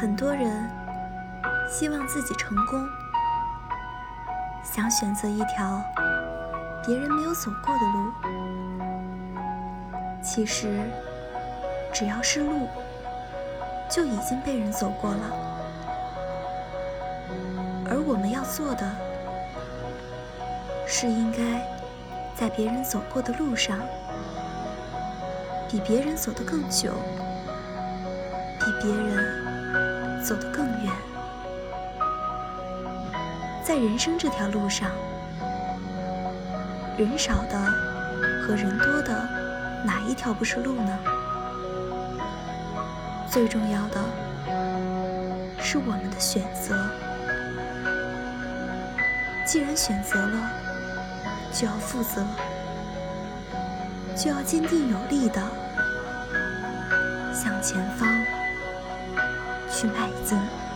很多人希望自己成功，想选择一条别人没有走过的路。其实，只要是路，就已经被人走过了。而我们要做的，是应该在别人走过的路上，比别人走得更久，比别人走得更远。在人生这条路上，人少的和人多的，哪一条不是路呢？最重要的是我们的选择。既然选择了，就要负责，就要坚定有力的向前方去迈进。